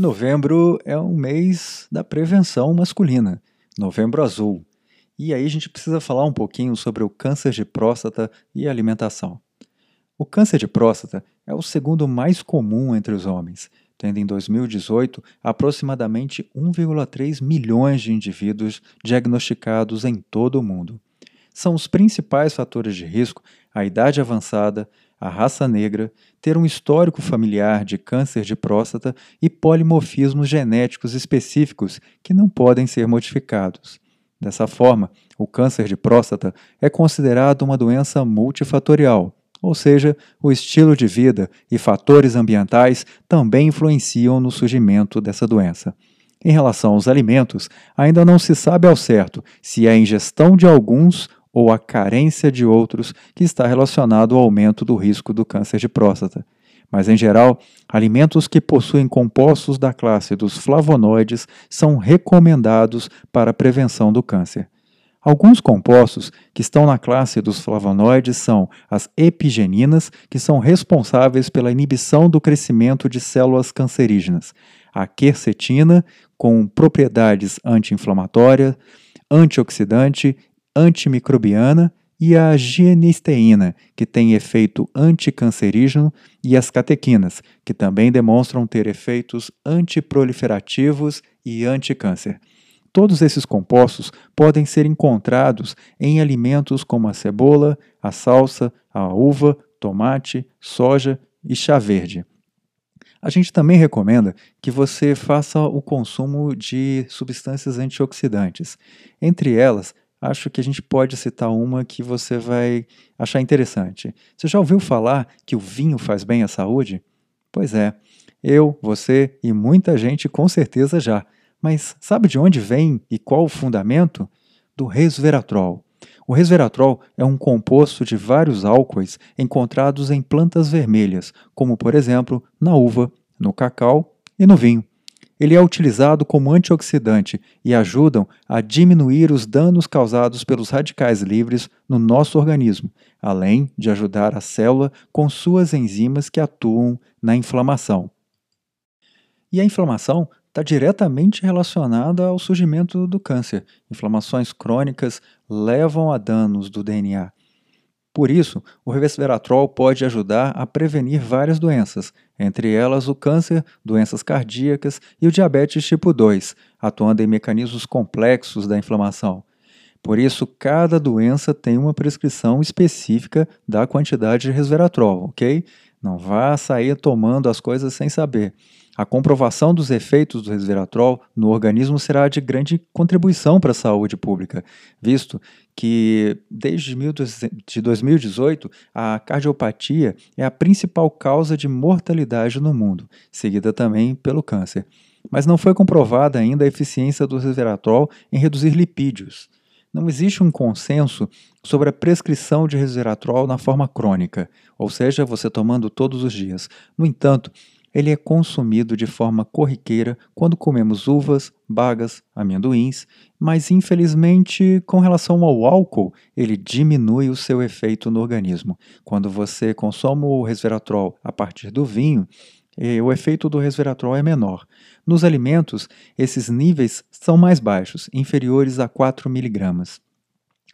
Novembro é um mês da prevenção masculina, Novembro Azul. E aí a gente precisa falar um pouquinho sobre o câncer de próstata e alimentação. O câncer de próstata é o segundo mais comum entre os homens, tendo em 2018 aproximadamente 1,3 milhões de indivíduos diagnosticados em todo o mundo. São os principais fatores de risco a idade avançada, a raça negra, ter um histórico familiar de câncer de próstata e polimorfismos genéticos específicos que não podem ser modificados. Dessa forma, o câncer de próstata é considerado uma doença multifatorial, ou seja, o estilo de vida e fatores ambientais também influenciam no surgimento dessa doença. Em relação aos alimentos, ainda não se sabe ao certo se é a ingestão de alguns ou a carência de outros que está relacionado ao aumento do risco do câncer de próstata. Mas, em geral, alimentos que possuem compostos da classe dos flavonoides são recomendados para a prevenção do câncer. Alguns compostos que estão na classe dos flavonoides são as epigeninas, que são responsáveis pela inibição do crescimento de células cancerígenas, a quercetina, com propriedades anti-inflamatórias, antioxidante antimicrobiana e a gienisteína, que tem efeito anticancerígeno, e as catequinas, que também demonstram ter efeitos antiproliferativos e anticâncer. Todos esses compostos podem ser encontrados em alimentos como a cebola, a salsa, a uva, tomate, soja e chá verde. A gente também recomenda que você faça o consumo de substâncias antioxidantes. Entre elas, acho que a gente pode citar uma que você vai achar interessante. Você já ouviu falar que o vinho faz bem à saúde? Pois é, eu, você e muita gente com certeza já. Mas sabe de onde vem e qual o fundamento? Do resveratrol. O resveratrol é um composto de vários álcoois encontrados em plantas vermelhas, como por exemplo na uva, no cacau e no vinho. Ele é utilizado como antioxidante e ajudam a diminuir os danos causados pelos radicais livres no nosso organismo, além de ajudar a célula com suas enzimas que atuam na inflamação. E a inflamação está diretamente relacionada ao surgimento do câncer. Inflamações crônicas levam a danos do DNA. Por isso, o resveratrol pode ajudar a prevenir várias doenças, entre elas o câncer, doenças cardíacas e o diabetes tipo 2, atuando em mecanismos complexos da inflamação. Por isso, cada doença tem uma prescrição específica da quantidade de resveratrol, ok? Não vá sair tomando as coisas sem saber. A comprovação dos efeitos do resveratrol no organismo será de grande contribuição para a saúde pública, visto que desde 2018 a cardiopatia é a principal causa de mortalidade no mundo, seguida também pelo câncer. Mas não foi comprovada ainda a eficiência do resveratrol em reduzir lipídios. Não existe um consenso sobre a prescrição de resveratrol na forma crônica, ou seja, você tomando todos os dias. No entanto, ele é consumido de forma corriqueira quando comemos uvas, bagas, amendoins, mas infelizmente, com relação ao álcool, ele diminui o seu efeito no organismo. Quando você consome o resveratrol a partir do vinho, eh, o efeito do resveratrol é menor. Nos alimentos, esses níveis são mais baixos, inferiores a 4 miligramas.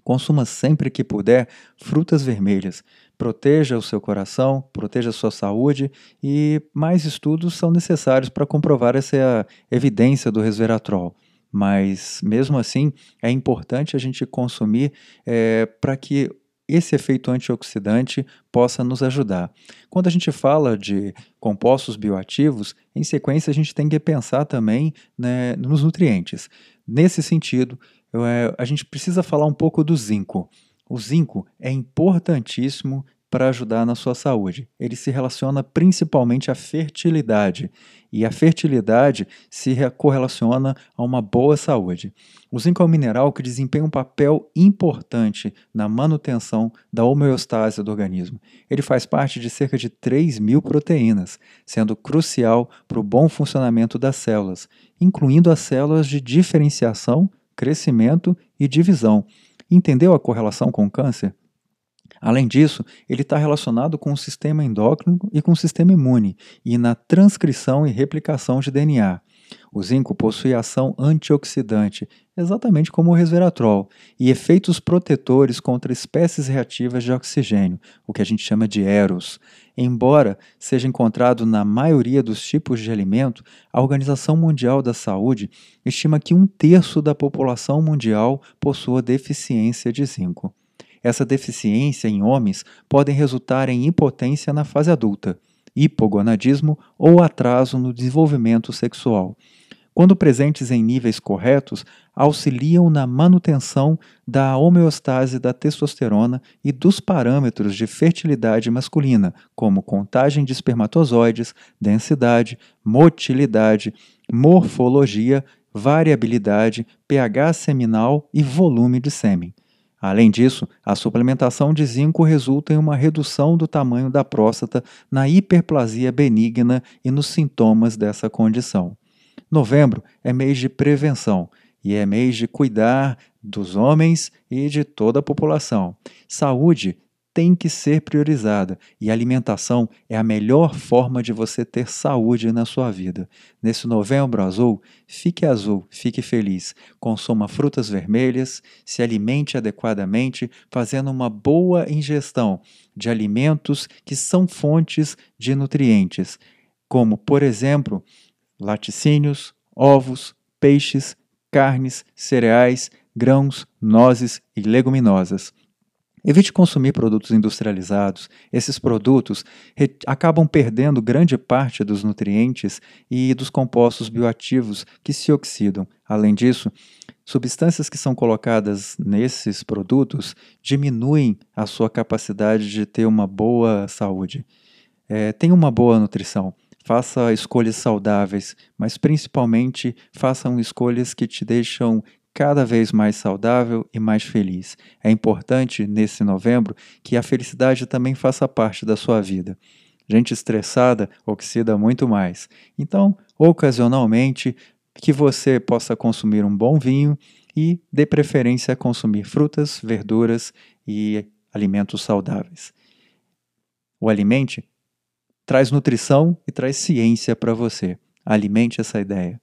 Consuma sempre que puder frutas vermelhas. Proteja o seu coração, proteja a sua saúde e mais estudos são necessários para comprovar essa evidência do resveratrol. Mas, mesmo assim, é importante a gente consumir é, para que esse efeito antioxidante possa nos ajudar. Quando a gente fala de compostos bioativos, em sequência a gente tem que pensar também né, nos nutrientes. Nesse sentido, é, a gente precisa falar um pouco do zinco. O zinco é importantíssimo para ajudar na sua saúde. Ele se relaciona principalmente à fertilidade, e a fertilidade se correlaciona a uma boa saúde. O zinco é um mineral que desempenha um papel importante na manutenção da homeostase do organismo. Ele faz parte de cerca de 3 mil proteínas, sendo crucial para o bom funcionamento das células, incluindo as células de diferenciação crescimento e divisão. Entendeu a correlação com o câncer? Além disso, ele está relacionado com o sistema endócrino e com o sistema imune, e na transcrição e replicação de DNA. O zinco possui ação antioxidante, exatamente como o resveratrol, e efeitos protetores contra espécies reativas de oxigênio, o que a gente chama de EROS. Embora seja encontrado na maioria dos tipos de alimento, a Organização Mundial da Saúde estima que um terço da população mundial possua deficiência de zinco. Essa deficiência em homens pode resultar em impotência na fase adulta, hipogonadismo ou atraso no desenvolvimento sexual. Quando presentes em níveis corretos, auxiliam na manutenção da homeostase da testosterona e dos parâmetros de fertilidade masculina, como contagem de espermatozoides, densidade, motilidade, morfologia, variabilidade, pH seminal e volume de sêmen. Além disso, a suplementação de zinco resulta em uma redução do tamanho da próstata na hiperplasia benigna e nos sintomas dessa condição. Novembro é mês de prevenção e é mês de cuidar dos homens e de toda a população. Saúde tem que ser priorizada e a alimentação é a melhor forma de você ter saúde na sua vida. Nesse novembro azul, fique azul, fique feliz. Consuma frutas vermelhas, se alimente adequadamente, fazendo uma boa ingestão de alimentos que são fontes de nutrientes, como, por exemplo, laticínios, ovos, peixes, carnes, cereais, grãos, nozes e leguminosas. Evite consumir produtos industrializados. Esses produtos acabam perdendo grande parte dos nutrientes e dos compostos bioativos que se oxidam. Além disso, substâncias que são colocadas nesses produtos diminuem a sua capacidade de ter uma boa saúde. É, tenha uma boa nutrição. Faça escolhas saudáveis, mas principalmente façam escolhas que te deixam cada vez mais saudável e mais feliz. É importante, nesse novembro, que a felicidade também faça parte da sua vida. Gente estressada oxida muito mais. Então, ocasionalmente, que você possa consumir um bom vinho e, de preferência, consumir frutas, verduras e alimentos saudáveis. O alimente traz nutrição e traz ciência para você. Alimente essa ideia.